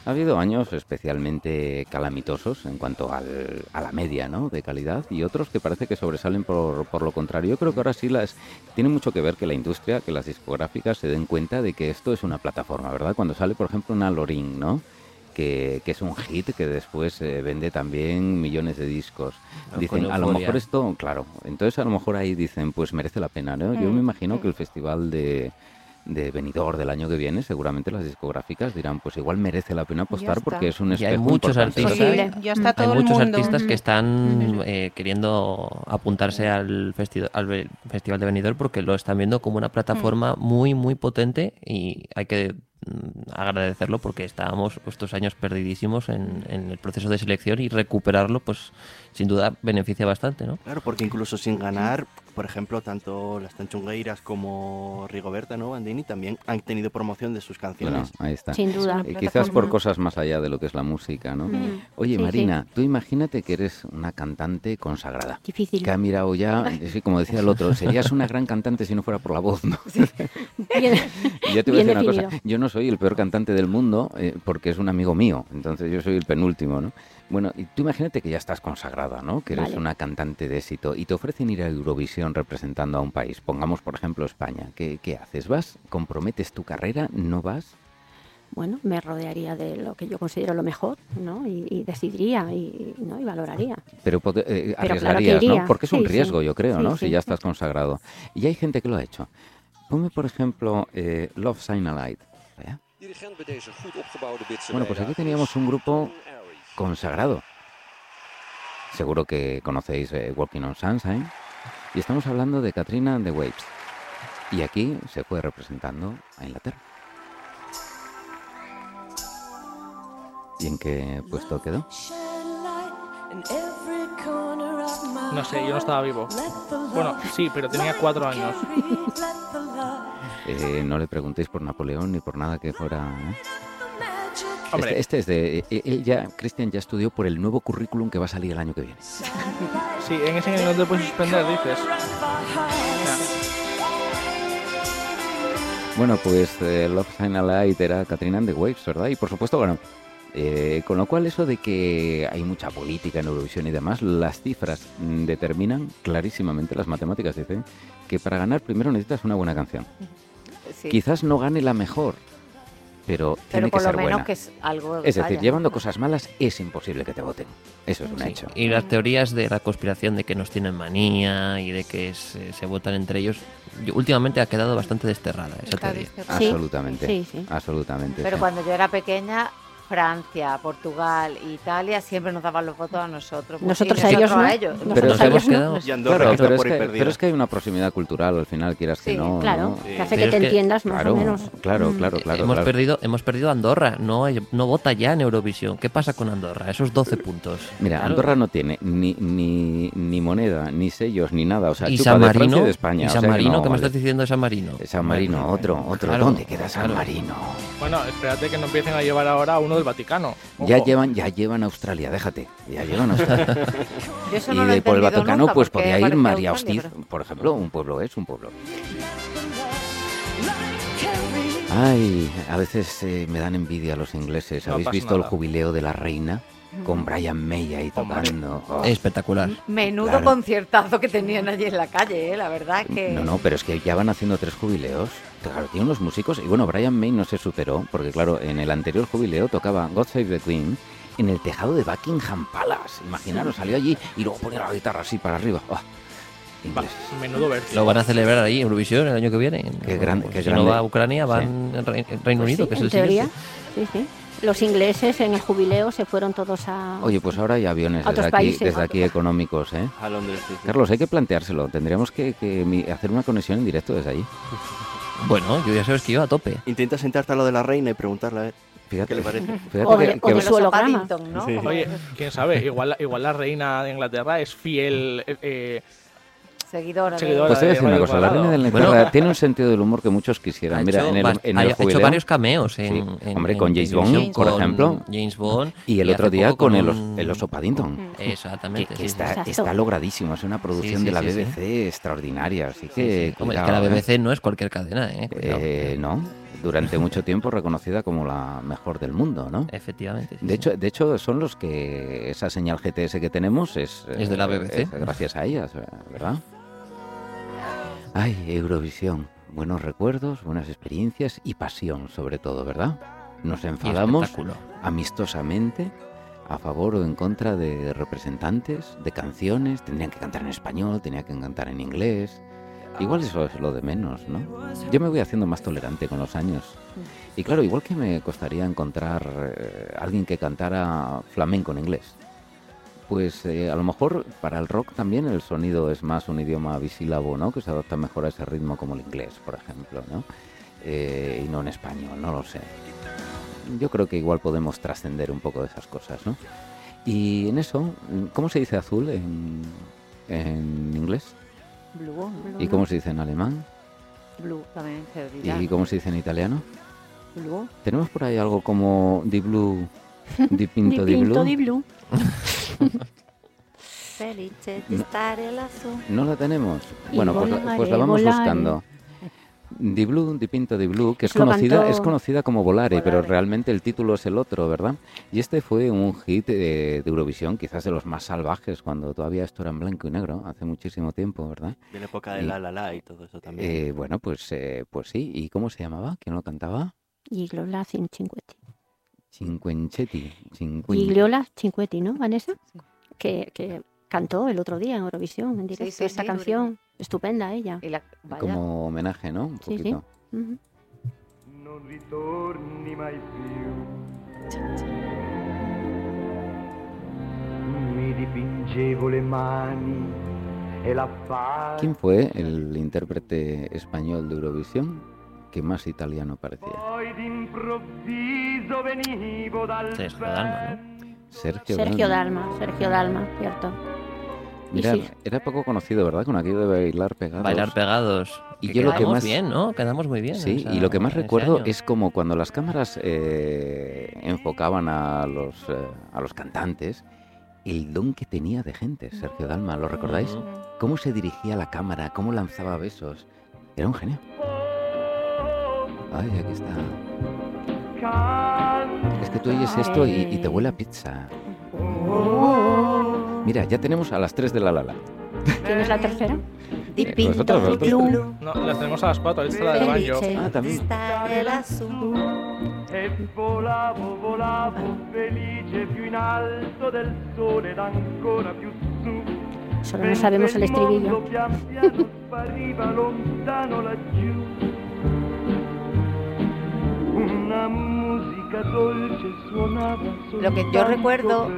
Ha habido años especialmente calamitosos en cuanto al- a la media ¿no? de calidad y otros que parece que sobresalen por, por lo contrario. Yo creo que ahora sí las tiene mucho que ver que la industria, que las discográficas se den cuenta de que esto es una plataforma, ¿verdad? Cuando sale, por ejemplo, una Lorin, ¿no? Que, que es un hit que después eh, vende también millones de discos. Dicen, a lo mejor esto, claro, entonces a lo mejor ahí dicen, pues merece la pena, ¿no? Yo Mm, me imagino que mm. el festival de, de Benidorm del año que viene, seguramente las discográficas dirán, pues igual merece la pena apostar porque es un Y hay espejo muchos importante. artistas. Posible, ya está Hay todo el muchos mundo. artistas que están eh, queriendo apuntarse al, festi- al Festival de Benidorm porque lo están viendo como una plataforma muy, muy potente y hay que agradecerlo porque estábamos estos años perdidísimos en, en el proceso de selección y recuperarlo, pues sin duda beneficia bastante, ¿no? Claro, porque incluso sin ganar, por ejemplo, tanto las Tanchungueiras como Rigoberta, ¿no? Bandini también han tenido promoción de sus Bueno, canciones. ahí está. Sin duda. Y quizás por cosas más allá de lo que es la música, ¿no? Mm. Oye, Sí, Marina, tú imagínate que eres una cantante consagrada. Difícil. Que ha mirado ya, sí, como decía el otro, serías una gran cantante si no fuera por la voz, ¿no? Bien. Y yo te voy a Bien decir una cosa, yo no soy el peor cantante del mundo eh, porque es un amigo mío, entonces yo soy el penúltimo, ¿no? Bueno, y tú imagínate que ya estás consagrada, ¿no? Que eres Vale. una cantante de éxito y te ofrecen ir a Eurovisión representando a un país, pongamos por ejemplo España. ¿Qué, qué haces? ¿Vas? ¿Comprometes tu carrera? ¿No vas? Bueno, me rodearía de lo que yo considero lo mejor, ¿no? Y, y decidiría y, ¿no? y valoraría. Pero pod- eh, Pero claro arriesgarías. ¿no? Porque es un sí. riesgo, yo creo, Sí, ¿no? Si ya estás consagrado. Y hay gente que lo ha hecho. Ponme, por ejemplo, eh, Love Sign a ¿eh? Bueno, pues aquí teníamos un grupo consagrado. Seguro que conocéis eh, Walking on Sunshine. Y estamos hablando de Katrina and the Waves. Y aquí se fue representando a Inglaterra. ¿Y en qué puesto quedó? No sé, yo no estaba vivo. Bueno, sí, pero tenía cuatro años. Eh, no le preguntéis por Napoleón ni por nada que fuera. ¿eh? Hombre, Este, este es de. eh, Él ya, Cristian ya estudió por el nuevo currículum que va a salir el año que viene. sí, en ese año no te puedes suspender, dices. Bueno, pues eh, Love Sign a Light era Katrina and the Waves, ¿verdad? Y por supuesto ganó. Eh, con lo cual eso de que hay mucha política en Eurovisión y demás, las cifras determinan clarísimamente, las matemáticas dicen, que para ganar primero necesitas una buena canción. Sí. Quizás no gane la mejor, pero, Pero tiene que lo ser menos buena. que es algo. Es decir, vaya. llevando cosas malas es imposible que te voten. Eso es un Sí, hecho. Y las teorías de la conspiración de que nos tienen manía y de que se, se votan entre ellos, yo- últimamente ha quedado bastante desterrada esa Está teoría. Absolutamente. sí, sí. Absolutamente. Pero sí. cuando yo era pequeña, Francia, Portugal, Italia siempre nos daban los votos a nosotros. pues, Nosotros y a ellos nosotros no. a ellos. Nosotros Pero Nos hemos no. quedado. Y Andorra Claro, que está pero es, que, perdida. pero es que hay una proximidad cultural, al final quieras que Sí, no. Claro, ¿no? que hace Pero que te que- entiendas más Claro, o menos. claro, Mm. claro, claro. hemos, claro. perdido, hemos perdido Andorra, no, no vota ya en Eurovisión. ¿Qué pasa con Andorra? Esos 12 puntos. Mira, Claro. Andorra no tiene ni, ni, ni moneda, ni sellos, ni nada. O sea, y San de Marino, de España. y o San que Marino, no ¿qué me estás diciendo de San Marino? San Marino, otro, otro. ¿Dónde queda San. Marino? Bueno, espérate que no empiecen a llevar ahora a uno del Vaticano. Ya llevan, ya llevan a Australia, déjate. Ya llevan a Australia. Yo eso y no de por el Vaticano, nunca, pues podía ir María Hostiz, pero- por ejemplo. Un pueblo es un pueblo. Ay, a veces eh, me dan envidia los ingleses. No ¿Habéis visto el jubileo de la reina? Con Brian May ahí tocando. Oh. Espectacular. Menudo Claro. conciertazo que tenían allí en la calle, ¿eh? la verdad que. No, no, pero es que ya van haciendo tres jubileos. Claro, tiene unos músicos. Y bueno, Brian May no se superó, porque claro, en el anterior jubileo tocaba God Save the Queen en el tejado de Buckingham Palace. Imaginaros, salió allí y luego ponía la guitarra así para arriba. Oh. Va, menudo verso. Lo van a celebrar ahí en Eurovisión el año que viene. Qué Pues si grande. no va a Ucrania, van en Re- en Reino Pues Unido, sí, que es en el teoría, siguiente. sí, sí. Los ingleses en el jubileo se fueron todos a... Oye, pues ahora hay aviones desde aquí, desde aquí económicos, ¿eh? A Londres, sí, sí. Carlos, hay que planteárselo. Tendríamos que, hacer una conexión en directo desde allí. Bueno, yo ya sabes que yo a tope. Intenta sentarte a lo de la reina y preguntarle a ver Fíjate, qué le parece. fíjate O que- de- que- o su. Paddington, ¿no? Sí. Oye, quién sabe, igual, igual la reina de Inglaterra es fiel eh, eh, Seguidora. Pues te voy a decir una cosa, la reina de Inglaterra Bueno. tiene un sentido del humor que muchos quisieran. Ha Mira, hecho, en el, en ha el hecho jubileo, varios cameos en, Sí, en- hombre, en con James Bond, por ejemplo. James Bond. y el otro día con el, os- un- el oso Paddington. Exactamente. Que, que sí, sí. está, está logradísimo, es una producción Sí, de la sí, sí. BBC extraordinaria, así Sí, que... sí. Hombre, es cuidado, que la ¿eh? BBC no es cualquier cadena, ¿eh? Eh, no, durante mucho tiempo reconocida como la mejor del mundo, ¿no? Efectivamente. sí, De sí. hecho, de hecho, son los que esa señal GTS que tenemos es, Es de la eh, BBC. es gracias a ellas, ¿verdad? Ay, Eurovisión. Buenos recuerdos, buenas experiencias y pasión, sobre todo, ¿verdad? Nos enfadamos amistosamente a favor o en contra de representantes, de canciones. Tendrían que cantar en español, tenían que cantar en inglés. Igual eso es lo de menos, ¿no? Yo me voy haciendo más tolerante con los años. Y claro, igual que me costaría encontrar eh, alguien que cantara flamenco en inglés. Pues eh, a lo mejor para el rock también el sonido es más un idioma bisílabo, ¿no? Que se adapta mejor a ese ritmo como el inglés, por ejemplo, ¿no? Eh, y no en español, no lo sé. Yo creo que igual podemos trascender un poco de esas cosas, ¿no? Y en eso, ¿cómo se dice azul en, en inglés? Blue, ¿Y cómo se dice en alemán? Blue también se dirá. ¿Y cómo se dice en italiano? Blue. ¿Tenemos por ahí algo como di blue, di Di pinto di blue? di blu. Felice. ¿No la tenemos? Y Bueno, pues, la- pues la vamos volare. buscando. Di Blue, Di Pinto Di Blue, que es conocida, es conocida como Volare, pero Volare. realmente el título es el otro, ¿verdad? Y este fue un hit de, de Eurovisión, quizás de los más salvajes, cuando todavía esto era en blanco y negro, hace muchísimo tiempo, ¿verdad? De la época de Y- la la la y todo eso también. Eh, bueno, pues, eh, pues sí. ¿Y cómo se llamaba? ¿Quién lo cantaba? Gigliola Cinquetti. Cinquenchetti. Cinquen- Gigliola Cinquetti, ¿no, Vanessa? Que, que cantó el otro día en Eurovisión, en directo, sí, esta sí, canción. Estupenda ella. Y la, vaya. Como homenaje, ¿no? Un Sí, sí. poquito. Ujú. non ritorni mai più. Mi dipingevo le mani e. ¿Quién fue el intérprete español de Eurovisión que más italiano parecía? Sergio Dalma, ¿no? Sergio, Sergio Dalma. Dalma, Sergio Dalma, cierto. Mira, sí. era poco conocido, ¿verdad? Con aquello de bailar pegados. Bailar pegados. Y Que yo lo que quedamos más- bien, ¿no? Quedamos muy bien. Sí, esa- y lo que más recuerdo año. es como cuando las cámaras eh, enfocaban a los, eh, a los cantantes, el don que tenía de gente, Sergio Dalma, ¿lo recordáis? Ujú. Cómo se dirigía a la cámara, cómo lanzaba besos. Era un genio. Ay, aquí está. Es que tú oyes esto y, y te huele a pizza. Mira, ya tenemos a las 3 de la Lala. ¿Quién es la tercera? Di Eh, pinto blu. No, las tenemos a las 4, esta es la del. Felice. Ah, también. Volavo, volavo, felice più in alto del sole ed ancora più su. Solo no sabemos el estribillo. pian piano spariva lontano laggiù. Una musica dolce suonava Lo que yo recuerdo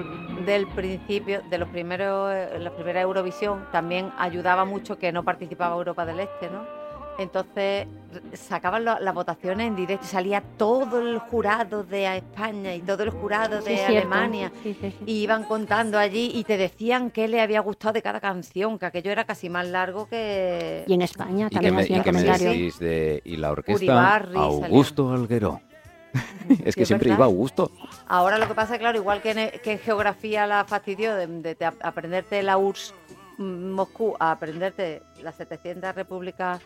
del principio, de los primeros, eh, la primera Eurovisión, también ayudaba mucho que no participaba Europa del Este, ¿no? Entonces sacaban lo- las votaciones en directo y salía todo el jurado de España y todo el jurado de. Alemania. Sí, sí, sí. Y iban contando allí y te decían qué le había gustado de cada canción, que aquello era casi más largo que... Y en España ¿Y qué también hacían comentarios. decís de y la orquesta? Uribarri Augusto Alguero. es que siempre verdad. iba Augusto. Ahora lo que pasa, claro, igual que en, que en geografía la fastidió de, de- de aprenderte la URSS mm, Moscú a aprenderte las 700 repúblicas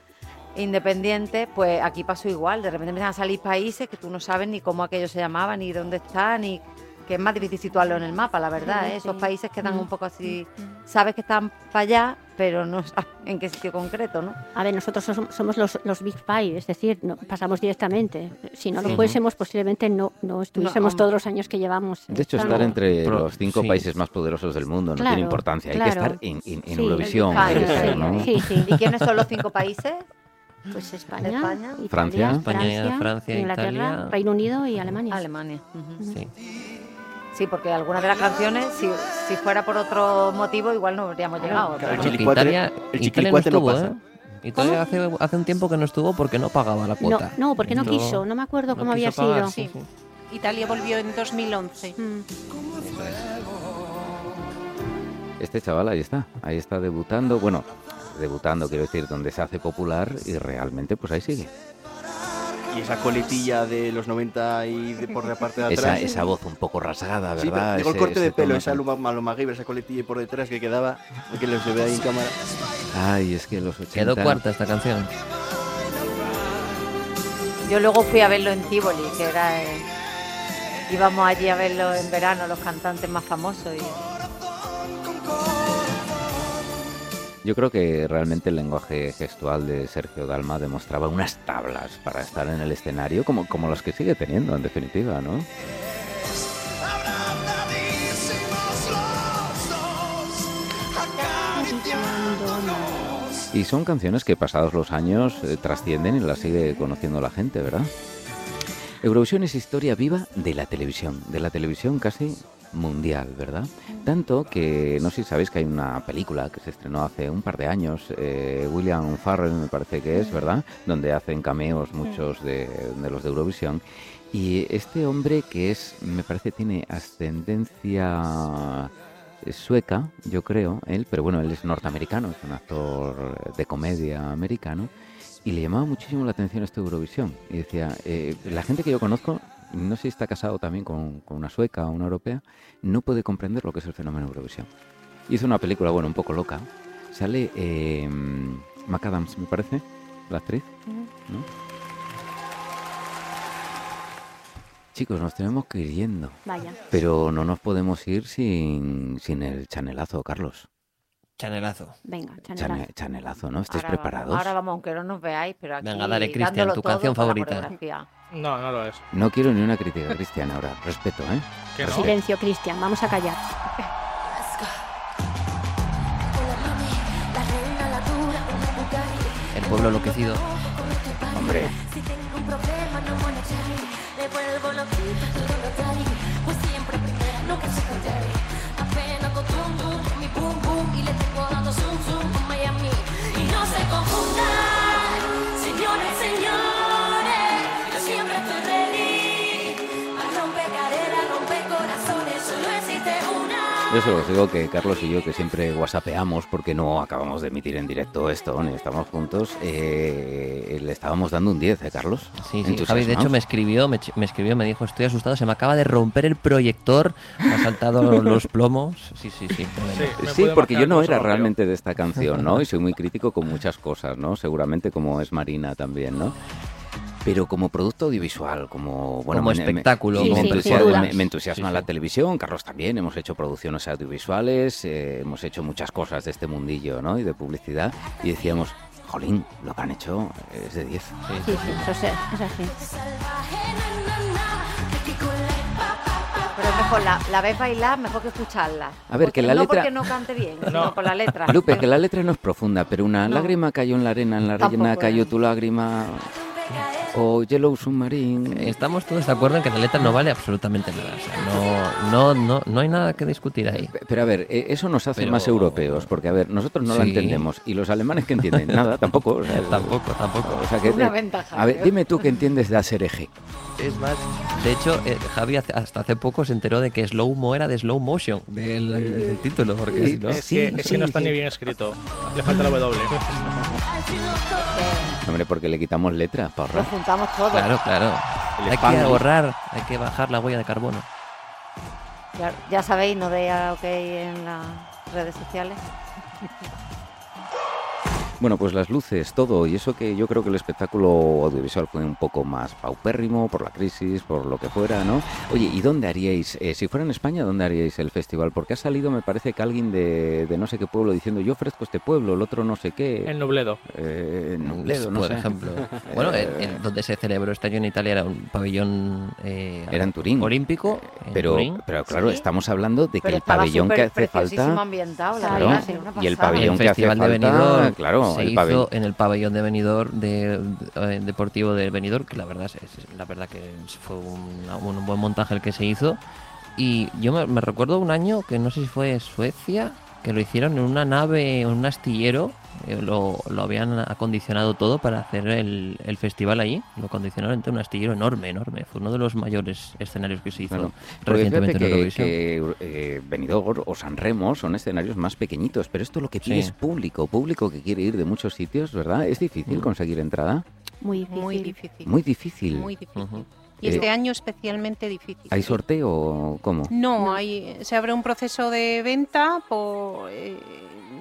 independientes, pues aquí pasó igual. De repente empiezan a salir países que tú no sabes ni cómo aquellos se llamaban, ni dónde están, ni que es más difícil situarlo en el mapa, la verdad. Sí, ¿eh? Esos sí. países quedan Mm, un poco así. mm, mm. Sabes que están para allá, pero no sé en qué sitio concreto, ¿no? A ver, nosotros som- somos los, los Big Five, es decir, no, pasamos directamente. Si no lo Sí. fuésemos, posiblemente no, no estuviésemos hombre. todos los años que llevamos. De hecho, estar entre Pro- los cinco sí. países más poderosos del mundo no Claro, tiene importancia. Hay que estar en, en- en Sí, Eurovisión. ¿no? Sí, sí. ¿Y quiénes son los cinco países? Pues España, España, Italia, Francia. España, Francia, Inglaterra, Italia. Reino Unido y Alemania. Alemania. Sí. Sí, porque algunas de las canciones, si, si fuera por otro motivo, igual no habríamos llegado. Claro, el Italia, el Italia no Chiquilicuatre no estuvo, pasa. ¿eh? Italia hace, hace un tiempo que no estuvo porque no pagaba la cuota. no, porque no No- quiso, no me acuerdo no cómo había pagar, sido. Sí. Italia volvió en 2011. Mm. Este chaval ahí está, ahí está debutando, bueno, debutando quiero decir, donde se hace popular y realmente pues ahí sigue. Y esa coletilla de los 90 y de por la parte de Esa, atrás. esa voz un poco rasgada, Sí, ¿verdad? digo el Ese- corte de ese pelo, tono esa Luma Maloma Giver, esa coletilla por detrás que quedaba, que lo se ve ahí en cámara. Ay, es que los 80... Quedó cuarta esta canción. Yo luego fui a verlo en Tivoli, que era... eh, íbamos allí a verlo en verano, los cantantes más famosos. Y... Yo creo que realmente el lenguaje gestual de Sergio Dalma demostraba unas tablas para estar en el escenario, como, como las que sigue teniendo, en definitiva, ¿no? Y son canciones que pasados los años eh, trascienden y las sigue conociendo la gente, ¿verdad? Eurovisión es historia viva de la televisión, de la televisión casi mundial, ¿verdad? Tanto que no sé si sabéis que hay una película que se estrenó hace un par de años, eh, William Farrell me parece que es, ¿verdad? Donde hacen cameos muchos de, de los de Eurovisión. Y este hombre que es, me parece, tiene ascendencia eh, sueca, yo creo, él, pero bueno, él es norteamericano, es un actor de comedia americano, y le llamaba muchísimo la atención esta Eurovisión. Y decía, eh, la gente que yo conozco, no sé si está casado también con, con una sueca o una europea, no puede comprender lo que es el fenómeno Eurovisión. Hizo una película, bueno, un poco loca. Sale eh, McAdams, me parece, la actriz, ¿no? Chicos, nos tenemos que ir yendo, Vaya. pero no nos podemos ir sin, sin el chanelazo, Carlos. Chanelazo. Venga, Chane- chanelazo. chanelazo, ¿no? ¿Estáis Ahora vamos, preparados? ahora vamos, aunque no nos veáis, pero aquí Venga, dale, Cristian, dándolo tu todo canción favorita. No, no lo es. No quiero ni una crítica cristiana ahora, respeto, ¿eh? Que no. Silencio, Cristian, vamos a callar. El pueblo enloquecido. Hombre, yo solo os digo que Carlos y yo, que siempre whatsappeamos porque no acabamos de emitir en directo esto, ni estamos juntos, eh, le estábamos dando un 10, ¿eh, Carlos? Sí, sí. Javi, de hecho, me escribió, me, ch- me escribió, me dijo, estoy asustado, se me acaba de romper el proyector, me ha saltado los plomos. Sí, sí, sí. Sí, Sí, porque yo no se era realmente de esta canción, ¿no? Y soy muy crítico con muchas cosas, ¿no? Seguramente como es Marina también, ¿no? Pero como producto audiovisual, como bueno, Como me- me- espectáculo, me, entusiasma Sí, la televisión. Carlos también hemos hecho producciones audiovisuales, eh, hemos hecho muchas cosas de este mundillo, ¿no? Y de publicidad y decíamos, jolín, lo que han hecho es de 10. Sí, sí, eso es, es así. Pero mejor, la, la ves bailar, mejor que escucharla. A ver, que la no letra- porque no cante bien, No. sino por la letra. Lupe, que la letra no es profunda, pero una No. lágrima cayó en la arena, en la arena cayó ¿eh? tu lágrima, o Yellow Submarine. Estamos todos de acuerdo en que la letra no vale absolutamente nada. O sea, no, no, no, no hay nada que discutir ahí. Pe- Pero a ver, eh, eso nos hace Pero- más europeos, porque a ver, nosotros no la Sí. entendemos y los alemanes que entienden nada, tampoco. o sea, Tampoco, tampoco. O sea que, Una ventaja, A ver, dime tú que entiendes de ASRG. Es más, de hecho, eh, Javi hace- hasta hace poco se enteró de que Slow Mo era de Slow Motion, del, del título, porque si no... Es, Sí, que, sí, no está sí. ni bien escrito. Le falta la W. Hombre, porque le quitamos letras para Lo juntamos todo. Claro, claro. El Hay que ahorrar, hay que bajar la huella de carbono. Ya, ya sabéis, no deis a OK en las redes sociales. Bueno, pues las luces, todo, y eso que yo creo que el espectáculo audiovisual fue un poco más paupérrimo por la crisis, por lo que fuera, ¿no? Oye, ¿y dónde haríais, eh, si fuera en España, dónde haríais el festival? Porque ha salido, me parece que alguien de, de no sé qué pueblo diciendo, yo ofrezco este pueblo, el otro no sé qué. En Nubledo. Eh, en Nubledo, no por sé. ejemplo. Bueno, Eh, en- en donde se celebró este año en Italia era un pabellón eh, Era en Turín. olímpico. en Pero, Turín. pero claro, Sí. estamos hablando de que Pero el pabellón que hace preciosísimo falta... ambientado, la Claro. Y el pabellón el que hace de falta, Benidorm claro, se el hizo en el pabellón de Benidorm de, eh, deportivo de Benidorm que la verdad es, la verdad que fue una- un buen montaje el que se hizo. Y yo me, recuerdo un año que no sé si fue Suecia que lo hicieron en una nave en un astillero lo, lo habían acondicionado todo para hacer el, el festival allí lo acondicionaron en un astillero enorme enorme fue uno de los mayores escenarios que se hizo Bueno, recientemente fíjate en que, Eurovisión que, eh, Benidorm o San Remo son escenarios más pequeñitos, pero esto lo que pide Sí. es público, público que quiere ir de muchos sitios, ¿verdad? Es difícil Mm. conseguir entrada, Muy difícil. Muy difícil. muy difícil. muy difícil. Ujú. Y Eh, este año especialmente difícil. ¿Hay sorteo o cómo? No, No. Hay, se abre un proceso de venta por... eh,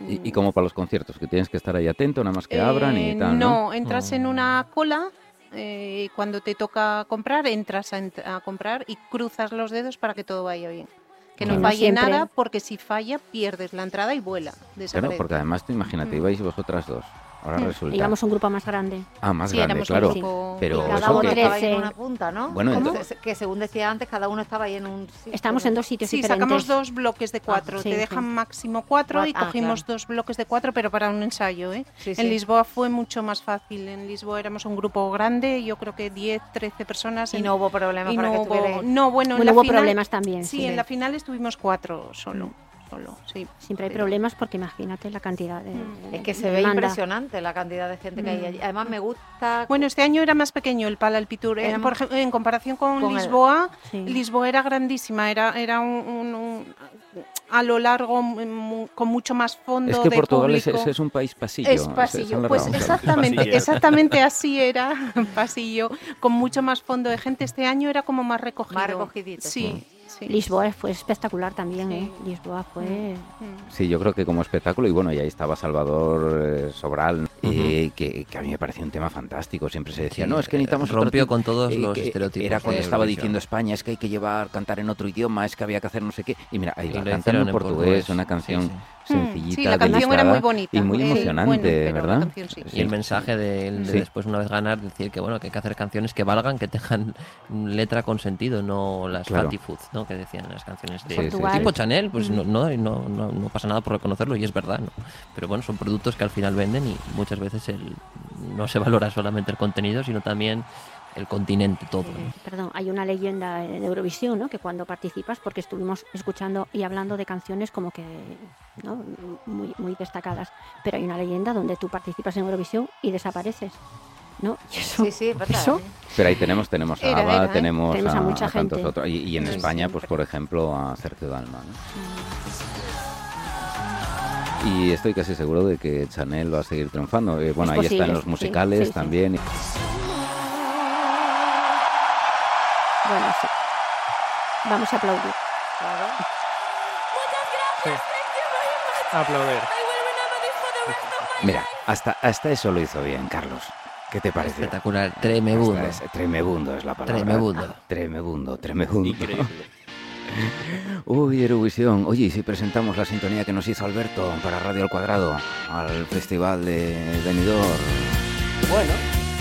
Y, y como para los conciertos, que tienes que estar ahí atento, nada más que eh, abran y tal, ¿no? No, entras en una cola eh, y cuando te toca comprar, entras a, ent- a comprar y cruzas los dedos para que todo vaya bien. Que no falle siempre- nada, porque si falla, pierdes la entrada y vuela. Claro, porque además, tú imagínate, Mm. ibais vosotras dos. Ahora Mm. resulta... Íbamos un grupo más grande. Ah, más Sí, grande, éramos claro. grupo- Pero cada eso uno que- estaba ahí en una punta, ¿no? Bueno, ¿Cómo? entonces- Que según decía antes, cada uno estaba ahí en un sitio. Estamos en dos sitios Sí, diferentes. sacamos dos bloques de cuatro. sí, Te sí. dejan máximo cuatro y Ah, cogimos claro. dos bloques de cuatro, pero para un ensayo. ¿eh? Sí, En sí. Lisboa fue mucho más fácil. En Lisboa éramos un grupo grande, yo creo que 10, 13 personas. Y en- no hubo problema y para no que hubo- No, bueno, en Bueno, la hubo final- problemas también. Sí, sí. en la final estuvimos cuatro solo. Solo sí. Siempre hay problemas porque imagínate la cantidad de. Mm. Es que se ve demanda. impresionante la cantidad de gente que hay Mm. allí. Además, me gusta. Bueno, este año era más pequeño el Palalpitur. Era Eh, por ejemplo, en comparación con, Con el- Lisboa, Sí. Lisboa era grandísima, era, era un, un- un- a lo largo con mucho más fondo Es que de Portugal es, público. es- es un país pasillo. Es pasillo, es pues exactamente, Pasillo. exactamente así era, pasillo, con mucho más fondo de gente. Este año era como más recogido. Más recogidito. Sí, sí. Lisboa fue espectacular también, Sí. ¿eh? Lisboa fue. Sí, yo creo que como espectáculo, y bueno, y ahí estaba Salvador eh, Sobral, eh, que, que a mí me parecía un tema fantástico. Siempre se decía, Sí, no, es que eh, necesitamos otro rompió tipo". con todos Eh, los estereotipos Era cuando estaba diciendo España, es que hay que llevar, cantar en otro idioma, es que había que hacer no sé qué. Y mira, ahí va, hicieron en portugués, portugués, una sí, canción sí. Sencillita, Mm, Sí, la canción era muy bonita. y muy eh, emocionante, bueno, la ¿verdad? canción sí. Y el mensaje de él de Sí. después, una vez ganar, decir que bueno que hay que hacer canciones que valgan, que tengan letra con sentido, no las Claro. fatty food, ¿no? Que decían las canciones de Sí, sí, Portugal. sí. tipo Chanel, pues Mm. no, no, no, no, no pasa nada por reconocerlo y es verdad, ¿no? Pero bueno, son productos que al final venden y muchas veces el, no se valora solamente el contenido, sino también el continente todo. ¿no? Perdón, hay una leyenda en Eurovisión, ¿no? Que cuando participas, porque estuvimos escuchando y hablando de canciones como que, ¿no? Muy, muy destacadas, pero hay una leyenda donde tú participas en Eurovisión y desapareces, ¿no? Y eso, Sí, sí, verdad. eso ¿eh? Pero ahí tenemos, tenemos a Ava, ¿eh? tenemos, Tenemos a mucha tantos gente. otros. Y, y en Sí, España, pues por ejemplo, a Sergio Dalma. ¿no? Y estoy casi seguro de que Chanel va a seguir triunfando. Eh, bueno, Es ahí está en posible, los sí, musicales sí, sí. Bueno, sí. Vamos a aplaudir. Claro. Sí. Aplaudir. Mira, hasta, hasta eso lo hizo bien, Carlos. ¿Qué te parece? Espectacular, tremebundo. Ese- Tremebundo es la palabra. Tremebundo. Tremebundo, tremebundo. Uy, Eurovisión. Oye, ¿y si presentamos la sintonía que nos hizo Alberto para Radio al Cuadrado al Festival de Benidorm? Bueno,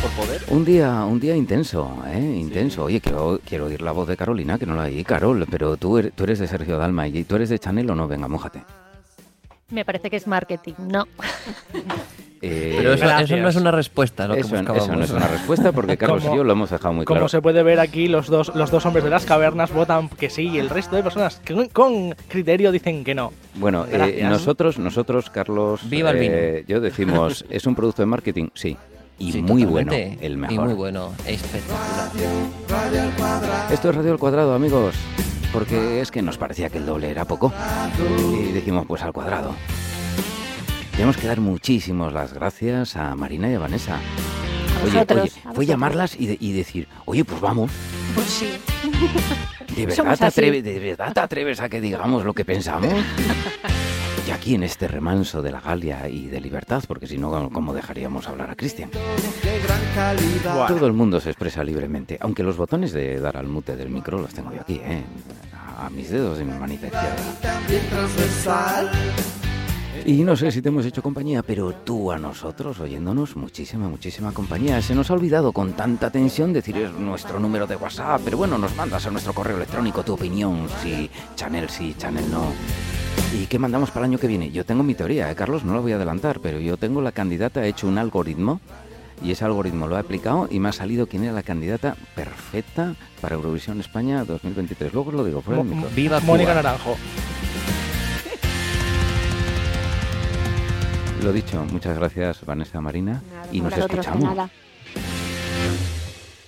por poder. Un día, un día intenso, ¿eh? Intenso. Oye, quiero, quiero oír la voz de Carolina, que no la oí. Carol, pero tú eres, tú eres de Sergio Dalma y tú eres de Chanel o no? Venga, mójate. Me parece que es marketing, no. Eh, Pero eso, eso no es una respuesta, lo que eso, eso buscábamos. no es una respuesta porque Carlos Como- y yo lo hemos dejado muy Como claro. se puede ver aquí, los dos, los dos hombres de las cavernas votan que sí y el resto de personas que con- criterio dicen que no. Bueno, eh, nosotros, nosotros, Carlos, Viva el eh, yo decimos, ¿es un producto de marketing? Sí. Y Sí, muy bueno, el Y mejor. muy bueno, espectacular. Esto es Radio al Cuadrado, amigos, porque es que nos parecía que el doble era poco. Y dijimos, pues al cuadrado. Tenemos que dar muchísimas las gracias a Marina y a Vanessa. Oye, vosotros, oye, a fue llamarlas y, de- y decir, oye, pues vamos. Pues sí. ¿De verdad, te atreves, ¿De verdad te atreves a que digamos lo que pensamos? Y aquí en este remanso de la Galia y de libertad, porque si no, ¿cómo dejaríamos hablar a Cristian? Todo el mundo se expresa libremente, aunque los botones de dar al mute del micro los tengo yo aquí, ¿eh? a mis dedos de mi manita izquierda. Y no sé si te hemos hecho compañía, pero tú a nosotros, oyéndonos, muchísima, muchísima compañía. Se nos ha olvidado con tanta tensión decir es nuestro número de WhatsApp, pero bueno, nos mandas a nuestro correo electrónico tu opinión, si Chanel sí, Chanel no. ¿Y qué mandamos para el año que viene? Yo tengo mi teoría, ¿eh, Carlos, no la voy a adelantar, pero yo tengo la candidata, he hecho un algoritmo y ese algoritmo lo he aplicado y me ha salido quién era la candidata perfecta para Eurovisión España 2023. Luego os lo digo fuera del micro. Viva Mónica. Naranjo. Lo dicho, muchas gracias Vanessa Marina y nos escuchamos.